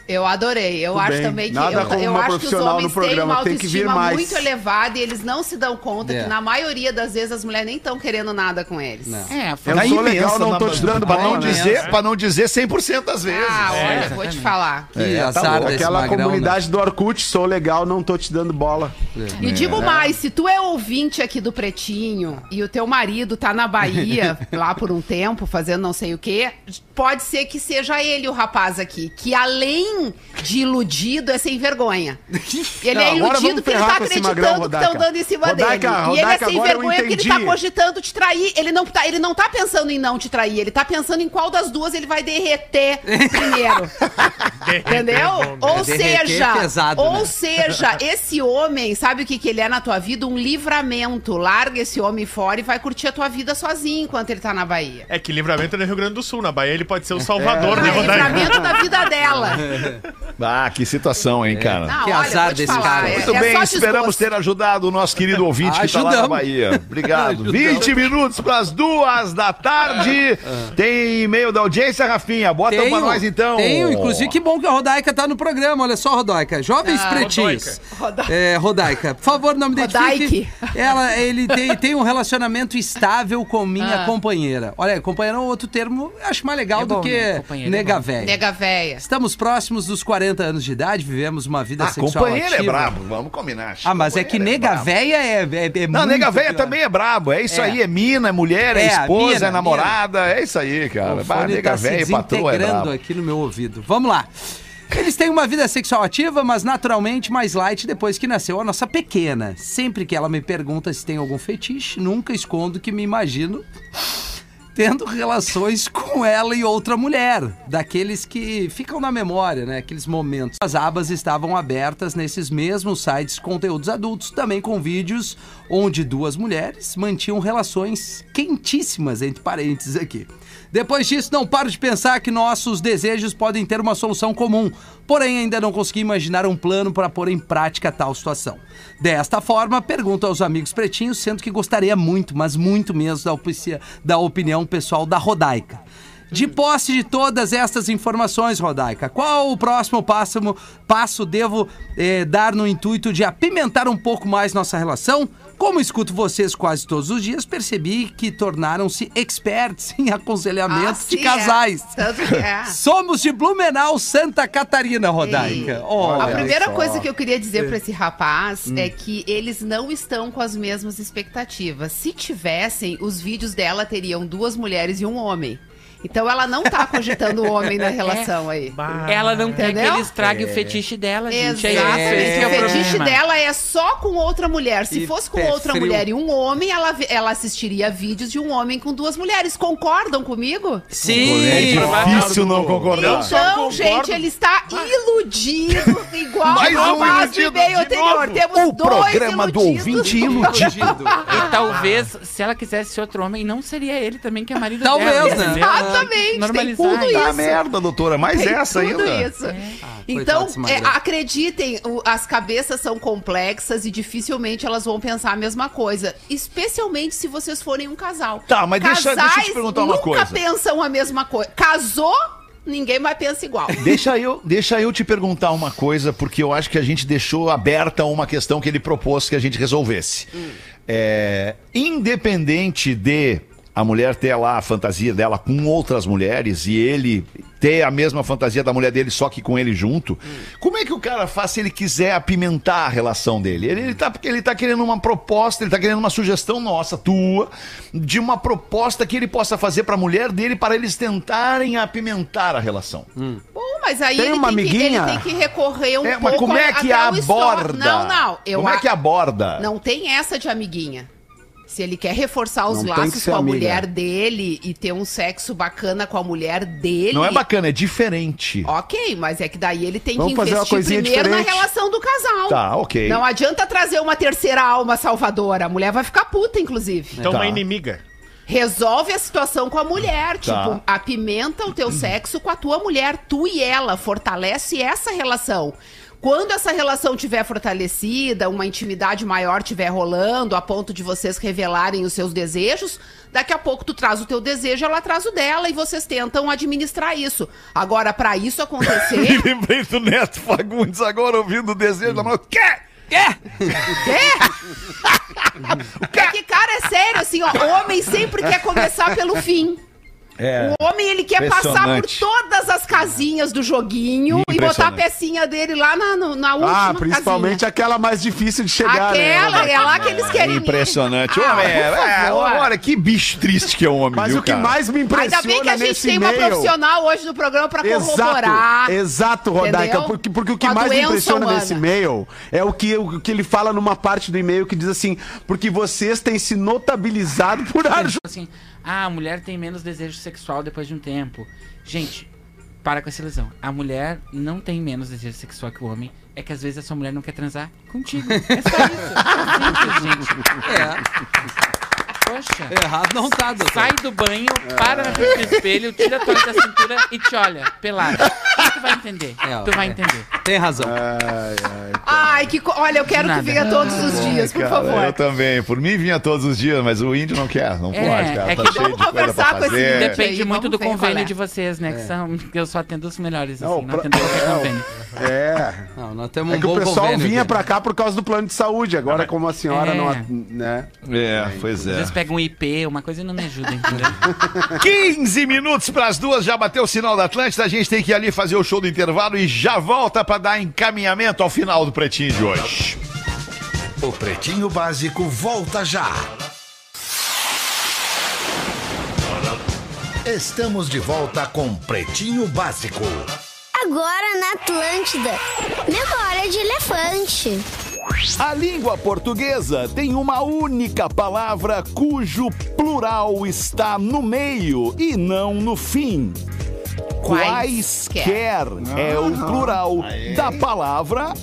Eu adorei. Eu Tudo acho bem. também que Nada eu, como eu uma acho que os profissional homens no têm uma tem que vir autoestima mais. muito elevada e eles não se dão conta É. que na maioria das vezes as mulheres nem estão querendo nada com eles. Não. É, a Eu sou legal, não tô te dando Pra não bola, né? dizer, pra não dizer 100% das vezes. Ah, olha, É, vou te falar. Que É, tá azar louco. desse Aquela magrão, né? comunidade do Orkut, sou legal, não tô te dando bola. E digo mais, se tu é ouvinte aqui do Pretinho e o teu marido tá na Bahia lá por um tempo, fazendo não sei o quê, pode ser que seja ele o rapaz aqui, que além de iludido, é sem vergonha. Ele Não, é iludido porque ele tá acreditando que estão Rodaica. dando em cima Rodaica, dele. e ele é Rodaica, sem vergonha porque ele tá cogitando te trair. Ele não, tá, ele não tá pensando em não te trair, ele tá pensando em qual das duas ele vai derreter primeiro. Entendeu? Ou Derreter seja, é pesado, ou né? seja, esse homem, sabe o que, que ele é na tua vida? Um livramento. Larga esse homem fora e vai curtir a tua vida sozinho enquanto ele tá na Bahia. É que livramento é no Rio Grande do Sul. Na Bahia ele pode ser o salvador, né, Ah, Rodaica? livramento da vida dela. Ah, que situação, hein, cara. Não, Que olha, azar desse falar, cara. é- Muito é bem, só esperamos ter ajudado o nosso querido ouvinte que tá lá na. Bahia. Obrigado. Ajudamos. 20 minutos pras duas da tarde. Tem e-mail da audiência, Rafinha. Bota pra nós então. Tenho, inclusive, que bom que a Rodaica tá no programa. Olha só, Rodaica. Jovens Ah, pretinhos. Rodaica. É, Rodaica, por favor, não me identifique. Rodaique. Ela, ele tem, tem um relacionamento estável com minha Ah. companheira. Olha, companheira é um outro termo, acho mais legal É do bom, que né? É nega véia. Nega véia. Estamos próximos dos 40 40 anos de idade, vivemos uma vida Ah, sexual companheiro é ativa. brabo, vamos combinar. Ah, mas é que Companheiro nega brabo. véia é, é, é Não, nega véia pior. também é brabo. É isso É. aí, é mina, é mulher, é, É, esposa, mina, é namorada. É isso aí, cara. O Bah, nega tá véia e patroa é brabo. aqui no meu ouvido. Vamos lá. Eles têm uma vida sexual ativa, mas naturalmente mais light depois que nasceu a nossa pequena. Sempre que ela me pergunta se tem algum fetiche, nunca escondo que me imagino tendo relações com ela e outra mulher, daqueles que ficam na memória, né? Aqueles momentos. As abas estavam abertas nesses mesmos sites conteúdos adultos, também com vídeos onde duas mulheres mantinham relações quentíssimas, entre parênteses aqui. Depois disso, não paro de pensar que nossos desejos podem ter uma solução comum, porém ainda não consegui imaginar um plano para pôr em prática tal situação. Desta forma, pergunto aos amigos pretinhos, sendo que gostaria muito, mas muito opici- da opinião pessoal da Rodaica. De posse de todas estas informações, Rodaica, qual o próximo passo, passo devo eh, dar no intuito de apimentar um pouco mais nossa relação? Como escuto vocês quase todos os dias, percebi que tornaram-se experts em aconselhamento Ah, de sim, casais. é. Tanto que é. Somos de Blumenau, Santa Catarina, Rodaica. Olha a primeira só. Hum. coisa que eu queria dizer pra esse rapaz é que eles não estão com as mesmas expectativas. Se tivessem, os vídeos dela teriam duas mulheres e um homem. Então ela não tá cogitando o homem na relação aí. Ela não quer que Entendeu? ele estrague o fetiche dela, gente. É Exatamente. é o fetiche dela é só com outra mulher. Se E fosse com outra frio. mulher e um homem, ela, ela assistiria vídeos de um homem com duas mulheres. Concordam comigo? Sim! É difícil não concordar. Então, concordo. gente, ele está iludido, igual Mais o um do iludido de anterior. Temos O dois programa do iludidos. ouvinte iludido. E talvez, se ela quisesse outro homem, não seria ele também que é marido Talvez, dela. né? Exatamente, tem Normalizar tudo isso. Tá isso. merda, doutora. Mais Tem essa tudo ainda. isso. Então, coitado desse é, acreditem, o- as cabeças são complexas e dificilmente elas vão pensar a mesma coisa. Especialmente se vocês forem um casal. Tá, mas deixa- Casais deixa eu te perguntar uma nunca coisa. pensam a mesma coisa. Casou, ninguém mais pensa igual. Deixa eu, deixa eu te perguntar uma coisa, porque eu acho que a gente deixou aberta uma questão que ele propôs que a gente resolvesse. É, independente de a mulher ter lá a fantasia dela com outras mulheres e ele ter a mesma fantasia da mulher dele, só que com ele junto, como é que o cara faz se ele quiser apimentar a relação dele? Ele, ele, tá, ele tá querendo uma proposta, ele tá querendo uma sugestão nossa, tua, de uma proposta que ele possa fazer pra mulher dele para eles tentarem apimentar a relação. Bom, mas aí Tem ele, uma tem que, amiguinha? ele tem que recorrer um É, pouco mas como é a- que histórico. aborda? Não, não. Eu como é a- que aborda? Não tem essa de amiguinha. Se ele quer reforçar os Não laços com a amiga. mulher dele e ter um sexo bacana com a mulher dele. Não é bacana, é diferente. Ok, mas é que daí ele tem Vamos que fazer uma investir coisinha primeiro na diferente. relação do casal. Tá, ok. Não adianta trazer uma terceira alma salvadora. A mulher vai ficar puta, inclusive. Então, Tá. uma inimiga. Resolve a situação com a mulher. Tá. Tipo, apimenta o teu sexo com a tua mulher, tu e ela. Fortalece essa relação. Quando essa relação tiver fortalecida, uma intimidade maior tiver rolando, a ponto de vocês revelarem os seus desejos, daqui a pouco tu traz o teu desejo, ela traz o dela e vocês tentam administrar isso. Agora, pra isso acontecer, Me lembrei do Neto Fagundes agora ouvindo o desejo da mão. Quer? Quer? é que, cara, é sério, assim, ó, homem sempre quer começar pelo fim. É. O homem, ele quer passar por todas as casinhas do joguinho e botar a pecinha dele lá na, na última Ah, principalmente casinha. aquela mais difícil de chegar, Aquela, né? é lá que eles querem. Impressionante. Ah, Homem, é, é, olha, que bicho triste que é o homem, Mas viu, o que cara? mais me impressiona Ainda bem que a gente tem uma profissional hoje no programa pra corroborar. Exato, exato, Rodaica. Porque, porque o que mais me impressiona humana. nesse e-mail é o que, o que ele fala numa parte do e-mail que diz assim: porque vocês têm se notabilizado por ajudar. Assim, ah, a mulher tem menos desejo sexual depois de um tempo. Gente, para com essa ilusão. A mulher não tem menos desejo sexual que o homem. É que às vezes a sua mulher não quer transar contigo. É só isso. É simples, gente. É, Poxa. errado não tá, doutor. Sai do banho, para na frente do espelho, tira a toalha da cintura e te olha, pelado. Tu vai entender. É, tu vai é. entender. Tem razão. Ai, ai. Ai, que. co- Olha, eu quero que venha todos os dias, por Cara, favor. Eu também. Por mim vinha todos os dias, mas o índio não quer. Não É, pode, cara. é tá que cheio vamos de coisa pra conversar com esse fazer. Dep- Depende aí, muito do convênio é. de vocês, né? Que, são, que eu só atendo os melhores, Não, assim. Não, pra- atendo qualquer é, convênio. É. Não, nós temos É um que o pessoal convênio vinha pra cá por causa do plano de saúde. Agora, como a senhora É. não. Né? É, pois Às é. vezes pega um IP, uma coisa e não me ajuda, entendeu? 15 minutos para as duas, já bateu o sinal da Atlântida. A gente tem que ir ali fazer o show do intervalo e já volta para dar encaminhamento ao final do Pretinho de hoje. O Pretinho Básico volta já. Estamos de volta com Pretinho Básico. Agora na Atlântida. Memória de elefante. A língua portuguesa tem uma única palavra cujo plural está no meio e não no fim. Quaisquer. É o plural da palavra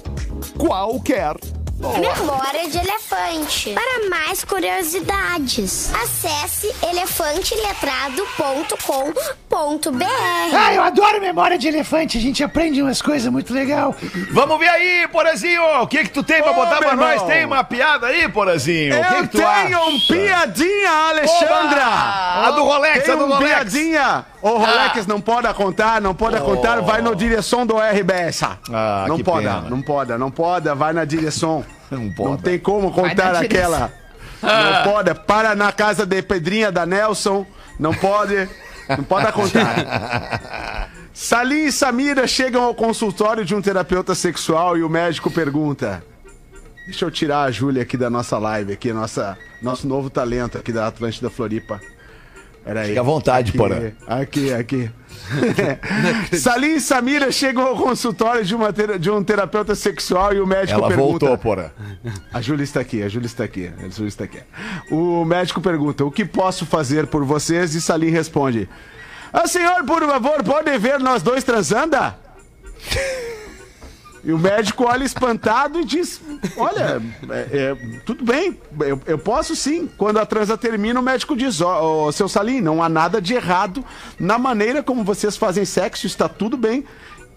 qualquer. Memória de elefante. Para mais curiosidades, acesse elefanteletrado.com.br. Ah, eu adoro memória de elefante. A gente aprende umas coisas muito legal. Vamos ver aí, Porazinho. O que que tu tem pra Ô, botar pra nós? Tem uma piada aí, Porazinho? O que Eu que tu tenho acha? um piadinha, Alexandra! Oba! A do Rolex, Tem a do um Rolex. piadinha! O Rolex não pode contar, não pode contar, vai na direção do RBS. Ah, não pode, pena. não pode, não pode, vai na direção. Não pode. Não tem como contar aquela. Não pode, para na casa de Pedrinha da Nelson, não pode, não pode contar. Salim e Samira chegam ao consultório de um terapeuta sexual e o médico pergunta: Deixa eu tirar a Júlia aqui da nossa live, aqui, nossa, nosso novo talento aqui da Atlântida Floripa. Peraí. Fica à vontade, aqui, Porã. Aqui, aqui. Salim e Samira chegam ao consultório de, uma tera- de um terapeuta sexual e o médico Ela pergunta... voltou, Porã. A Júlia está aqui, a Júlia está aqui, a Júlia está aqui. O médico pergunta: O que posso fazer por vocês? E Salim responde: Ah, senhor, por favor, pode ver nós dois transando? E o médico olha espantado e diz: Olha, é, é, tudo bem, eu, eu posso sim. Quando a transa termina, o médico diz: Ó, ó, seu Salim, não há nada de errado na maneira como vocês fazem sexo, está tudo bem.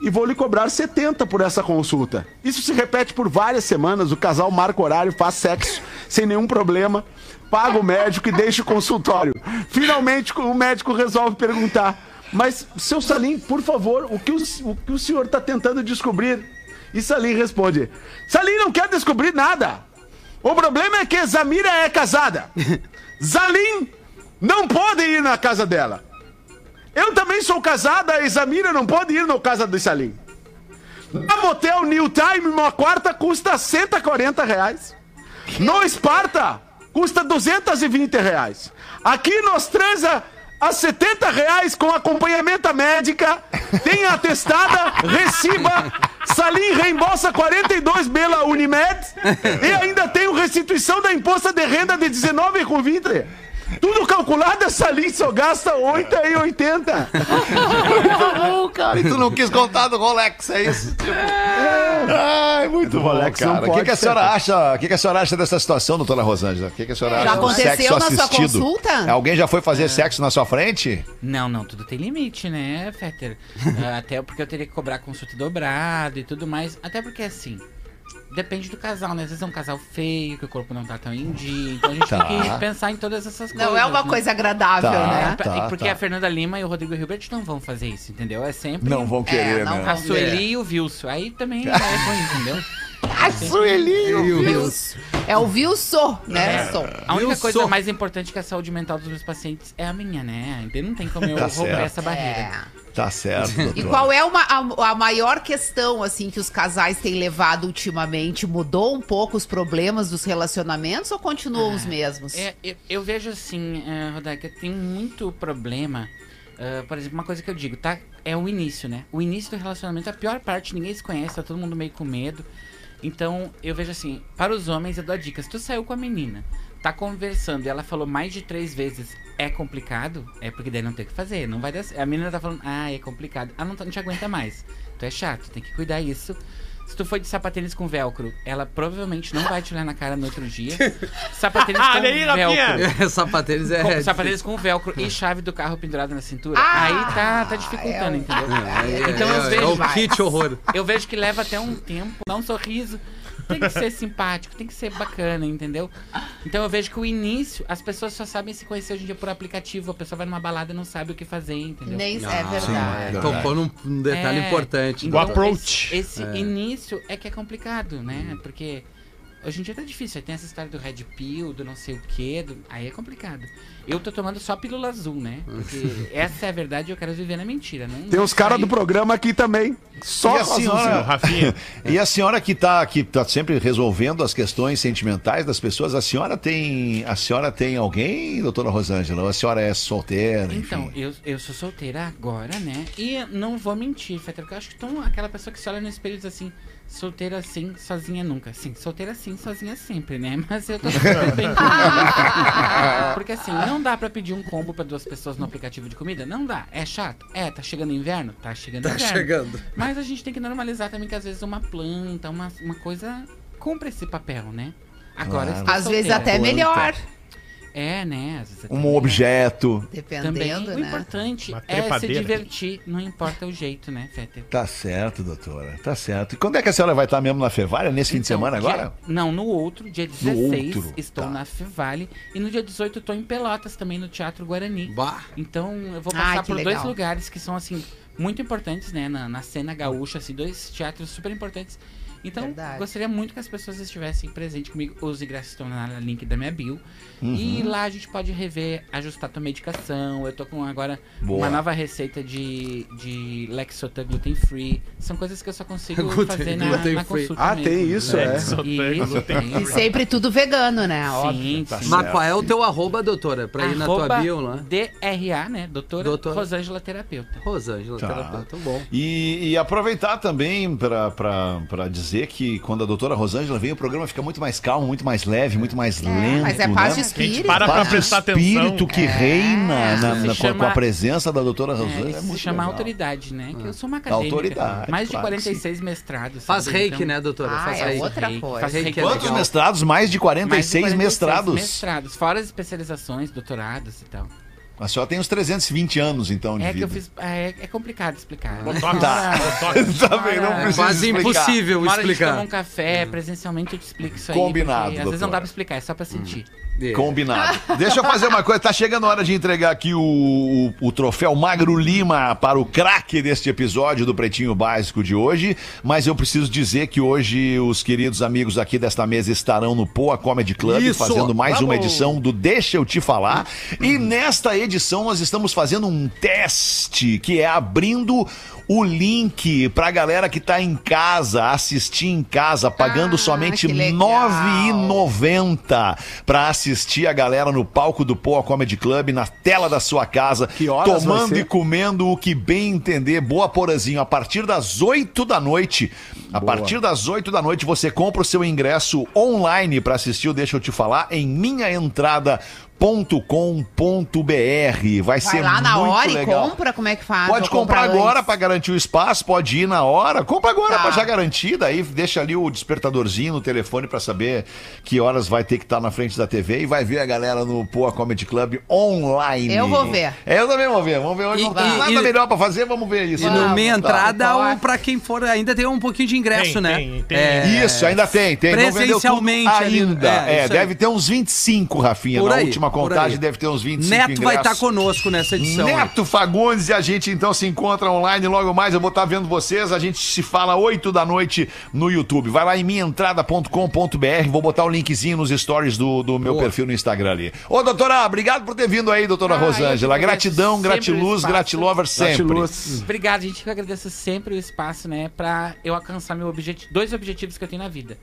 E vou lhe cobrar 70 por essa consulta. Isso se repete por várias semanas. O casal marca horário, faz sexo sem nenhum problema, paga o médico e deixa o consultório. Finalmente, o médico resolve perguntar: Mas, seu Salim, por favor, o que o, o, que o senhor está tentando descobrir? E Salim responde: Salim não quer descobrir nada. O problema é que Zamira é casada. Zalim não pode ir na casa dela. Eu também sou casada e Zamira não pode ir na casa do Salim. No motel New Time, uma quarta custa 140 reais. No Esparta, custa 220 reais. Aqui nós transa a 70 reais com acompanhamento médica, tem atestada, reciba, Salim reembolsa 42 pela Unimed e ainda tem o restituição da imposta de renda de 19,20. Tudo calculado, Salim só gasta 8 e 80. bom, cara. E tu não quis contar do Rolex, é isso? Ai, muito bom, Rolex cara. O que, que a senhora acha? O que, que a senhora acha dessa situação, doutora Rosângela? O que, que a senhora Já acha do aconteceu sexo na sua assistido? consulta? Alguém já foi fazer sexo na sua frente? Não, não, tudo tem limite, né, Fetter? Ah, até porque eu teria que cobrar consulta dobrado e tudo mais. Até porque, assim, depende do casal, né? Às vezes é um casal feio, que o corpo não tá tão em dia. Então a gente Tá. tem que pensar em todas essas coisas. Não é uma né? coisa agradável, Tá. né? Tá, porque tá. a Fernanda Lima e o Rodrigo Hilbert não vão fazer isso, entendeu? É sempre. Não vão querer, não né? A Sueli e o Wilson. Aí também é ruim, entendeu? A Sueli! Wilson. É o Wilson, né? Som. A única Wilson. coisa mais importante que a saúde mental dos meus pacientes é a minha, né? Então não tem como eu Tá romper certo. essa barreira. É. Tá certo, doutor. E qual é uma, a, a maior questão, assim, que os casais têm levado ultimamente? Mudou um pouco os problemas dos relacionamentos ou continuam os mesmos? É, eu, eu vejo assim, uh, Rodaica, tem muito problema. Ah, por exemplo, uma coisa que eu digo, tá? É o início, né? O início do relacionamento, a pior parte, ninguém se conhece, tá todo mundo meio com medo. Então, eu vejo assim, para os homens eu dou a dica. Se tu saiu com a menina, tá conversando e ela falou mais de três vezes é complicado, é porque daí não tem o que fazer, não vai dar. A menina tá falando, ah, é complicado. Ah, não, tá- não te aguenta mais. Tu é chato, tem que cuidar isso. Se tu for de sapatênis com velcro, ela provavelmente não vai te olhar na cara no outro dia. Sapatênis com Olha aí, velcro. Sapatênis é. Com, sapatênis com velcro e chave do carro pendurada na cintura. Ah! aí tá, tá dificultando, é entendeu? É, então eu é, vejo. é o kit horror. Eu vejo que leva até um tempo, dá um sorriso. Tem que ser simpático, tem que ser bacana, entendeu? Então eu vejo que o início, as pessoas só sabem se conhecer hoje em dia por aplicativo. A pessoa vai numa balada e não sabe o que fazer, entendeu? Nem é Ah, verdade. Tocou num um detalhe É, importante. então, O approach. Esse, esse início é que é complicado, né? Porque hoje em dia tá difícil. Aí Tem essa história do Red Pill, do não sei o quê. do- Aí é complicado. Eu tô tomando só pílula azul, né? Porque essa é a verdade e eu quero viver na mentira. Não, Tem os caras do programa aqui também. Só E a senhora, Rafinha. e a senhora que está que tá sempre resolvendo as questões sentimentais das pessoas, a senhora tem, a senhora tem alguém, doutora Rosângela? Ou a senhora é solteira, Então, eu, eu sou solteira agora, né? E não vou mentir, Fetter, porque eu acho que tô aquela pessoa que se olha no espelho e diz assim, solteira sim, sozinha nunca. Sim, solteira sim, sozinha sempre, né? Mas eu tô super bem com isso. Porque assim, não dá pra pedir um combo pra duas pessoas no aplicativo de comida? Não dá. É chato? É, tá chegando inverno? Tá chegando Tá inverno. chegando. Mas a gente tem que normalizar também que às vezes uma planta, uma, uma coisa cumpre esse papel, né? Agora Claro. Às vezes solteira. até melhor. É, né? Até Um melhor. objeto. Dependendo, Também, o né? importante Uma é se divertir, não importa o jeito, né, Fetter? Tá certo, doutora. Tá certo. E quando é que a senhora vai estar mesmo na Fevalha? Nesse fim de Então, semana dia- agora? Não, no outro, dia 16, outro, estou tá. na Fevale. E no dia 18 estou em Pelotas, também no Teatro Guarani. Bah. Então eu vou Ai, passar que por dois legal. lugares que são, assim, muito importantes, né, na, na cena gaúcha, assim, dois teatros super importantes. Então, Verdade. gostaria muito que as pessoas estivessem presentes comigo. Os ingressos estão no link da minha bio. E Uhum. lá a gente pode rever, ajustar tua medicação. Eu tô com agora Boa. uma nova receita de, de Lexotan gluten free. São coisas que eu só consigo Gluten- fazer na, na consulta. Ah, mesmo. tem isso, é. Isso, tem. E sempre tudo vegano, né? Óbvio. Sim, sim. Tá certo. é é? Mas qual é o teu arroba, doutora? Pra ir na tua Arroba bio lá? DRA, né? Doutora, Doutora. Rosângela Terapeuta. Rosângela, Tá. terapeuta. Bom. E, e aproveitar também para dizer que quando a doutora Rosângela vem, o programa fica muito mais calmo, muito mais leve, muito mais lento. Mas é paz de né? espírito. para pra né? Paz de prestar atenção. espírito que reina na- na- se com a- chama- presença da doutora É, Rosângela. É, se muito chama legal. autoridade, né? Que eu sou uma acadêmica. Autoridade, mais de claro que 46 mestrados. Faz sabe? reiki, Então, né, doutora? Ah, Faz é reiki. outra coisa. Faz reiki é Quantos mestrados? Mais de 46, mais de 46 mestrados. mestrados, fora as especializações, doutorados e tal. A senhora tem uns 320 anos, então, de É que vida. eu fiz. É, é complicado explicar. Botox. Tá. Botox. Também não É precisa Quase explicar. impossível Uma hora a gente toma explicar. um café, presencialmente eu te explico isso aí. Combinado, Às vezes não dá pra explicar, é só pra sentir. É. Combinado. Deixa eu fazer uma coisa. Tá chegando a hora de entregar aqui o, o, o troféu Magro Lima para o craque deste episódio do Pretinho Básico de hoje. Mas eu preciso dizer que hoje os queridos amigos aqui desta mesa estarão no Poa Comedy Club Isso! fazendo mais uma edição do Deixa Eu Te Falar. E nesta edição nós estamos fazendo um teste que é abrindo o link pra galera que tá em casa, assistir em casa, pagando Ah, somente R$ legal. 9,90 pra assistir a galera no palco do Poa Comedy Club, na tela da sua casa, Que horas vai tomando e comendo o que bem entender. Boa Porazinho, a partir das 8 da noite. A partir das 8 da noite você compra o seu ingresso online pra assistir o Deixa eu te falar em minhaentrada.com.br. Vai, ser Vai lá na muito hora legal. e compra? Como é que faz? Pode comprar compra agora pra garantir o espaço, pode ir na hora. Compra agora Tá. pra já garantir, daí deixa ali o despertadorzinho no telefone pra saber que horas vai ter que estar na frente da TV e vai ver a galera no Poa Comedy Club online. Eu vou ver. É, eu também vou ver. Vamos ver hoje. E- não tem nada e- melhor pra fazer, vamos ver isso. E no meia vamos. entrada, Pode. o- pra pra quem for, ainda tem um pouquinho de ingresso, Tem, né? tem, tem. É, Isso, ainda tem, tem. Não vendeu tudo Presencialmente ali, ainda. é, É, aí. deve ter uns 25, Rafinha. Por Na aí, última contagem aí. deve ter uns 25 Neto vai estar ingressos. conosco nessa edição. aí. Neto Fagundes e a gente então se encontra online logo mais. Eu vou estar vendo vocês. A gente se fala 8 da noite no YouTube. Vai lá em minhaentrada.com.br. Vou botar o linkzinho nos stories do, do meu Boa. perfil no Instagram ali. Ô, doutora, obrigado por ter vindo aí, doutora Ah, Rosângela. Gratidão, gratiluz, gratilover sempre. Gratiluz. Obrigado, gente. Eu agradeço sempre o espaço, né? Pra eu alcançar meu objetivo, dois objetivos que eu tenho na vida.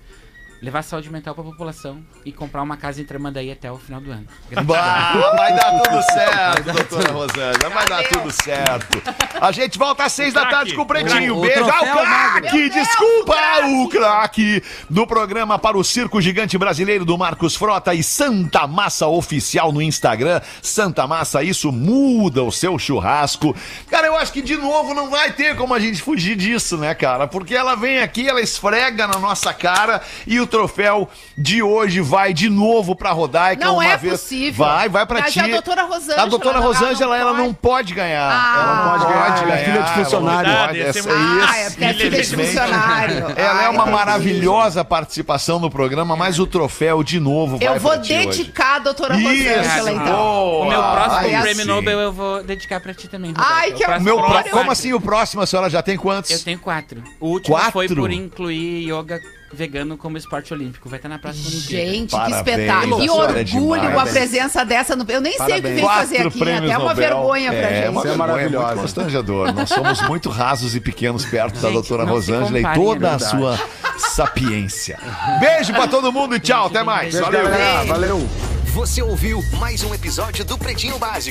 Levar saúde mental pra população e comprar uma casa em Tramandaí até o final do ano. Bah, vai dar tudo certo, doutora Rosana. Vai dar tudo certo. A gente volta às seis da craque, tarde com o Pretinho. Beijo ao craque! Desculpa, o craque do programa para o Circo Gigante Brasileiro do Marcos Frota e Santa Massa Oficial no Instagram. Santa Massa, isso muda o seu churrasco. Cara, eu acho que de novo não vai ter como a gente fugir disso, né, cara? Porque ela vem aqui, ela esfrega na nossa cara e o troféu de hoje vai de novo pra Rodaica. Não uma é vez. possível. Vai, vai pra Mas ti. a doutora Rosângela A doutora Rosângela, ela não pode ganhar. Ah. ela não Pode ganhar, ela é filha de ela não funcionário. pode. Essa- muito- Ah, é porque é filha de funcionário. Ela é uma maravilhosa participação no programa, mas o troféu de novo vai Eu vou pra ti hoje. dedicar a doutora Isso, Rosângela, então. boa. O meu próximo prêmio. Nobel eu vou dedicar pra ti também. Ai, que Meu é Como assim o próximo? A senhora já tem quantos? Eu tenho quatro. O último Quatro? foi por incluir yoga vegano como esporte olímpico. Vai estar na próxima Olimpíada. Gente, Parabéns, que espetáculo. Que é orgulho demais. a presença dessa. No... Eu nem sei o que Parabéns. vem fazer Quatro aqui. É prêmios até uma Nobel. vergonha pra é, gente. Uma Você é vergonha maravilhosa. muito constrangedor. Nós somos muito rasos e pequenos perto da Gente, doutora não se Rosângela e comparem, toda é a sua sapiência. Beijo pra todo mundo e tchau. Até mais. Beijo, Valeu. galera. Valeu. Você ouviu mais um episódio do Pretinho Básico.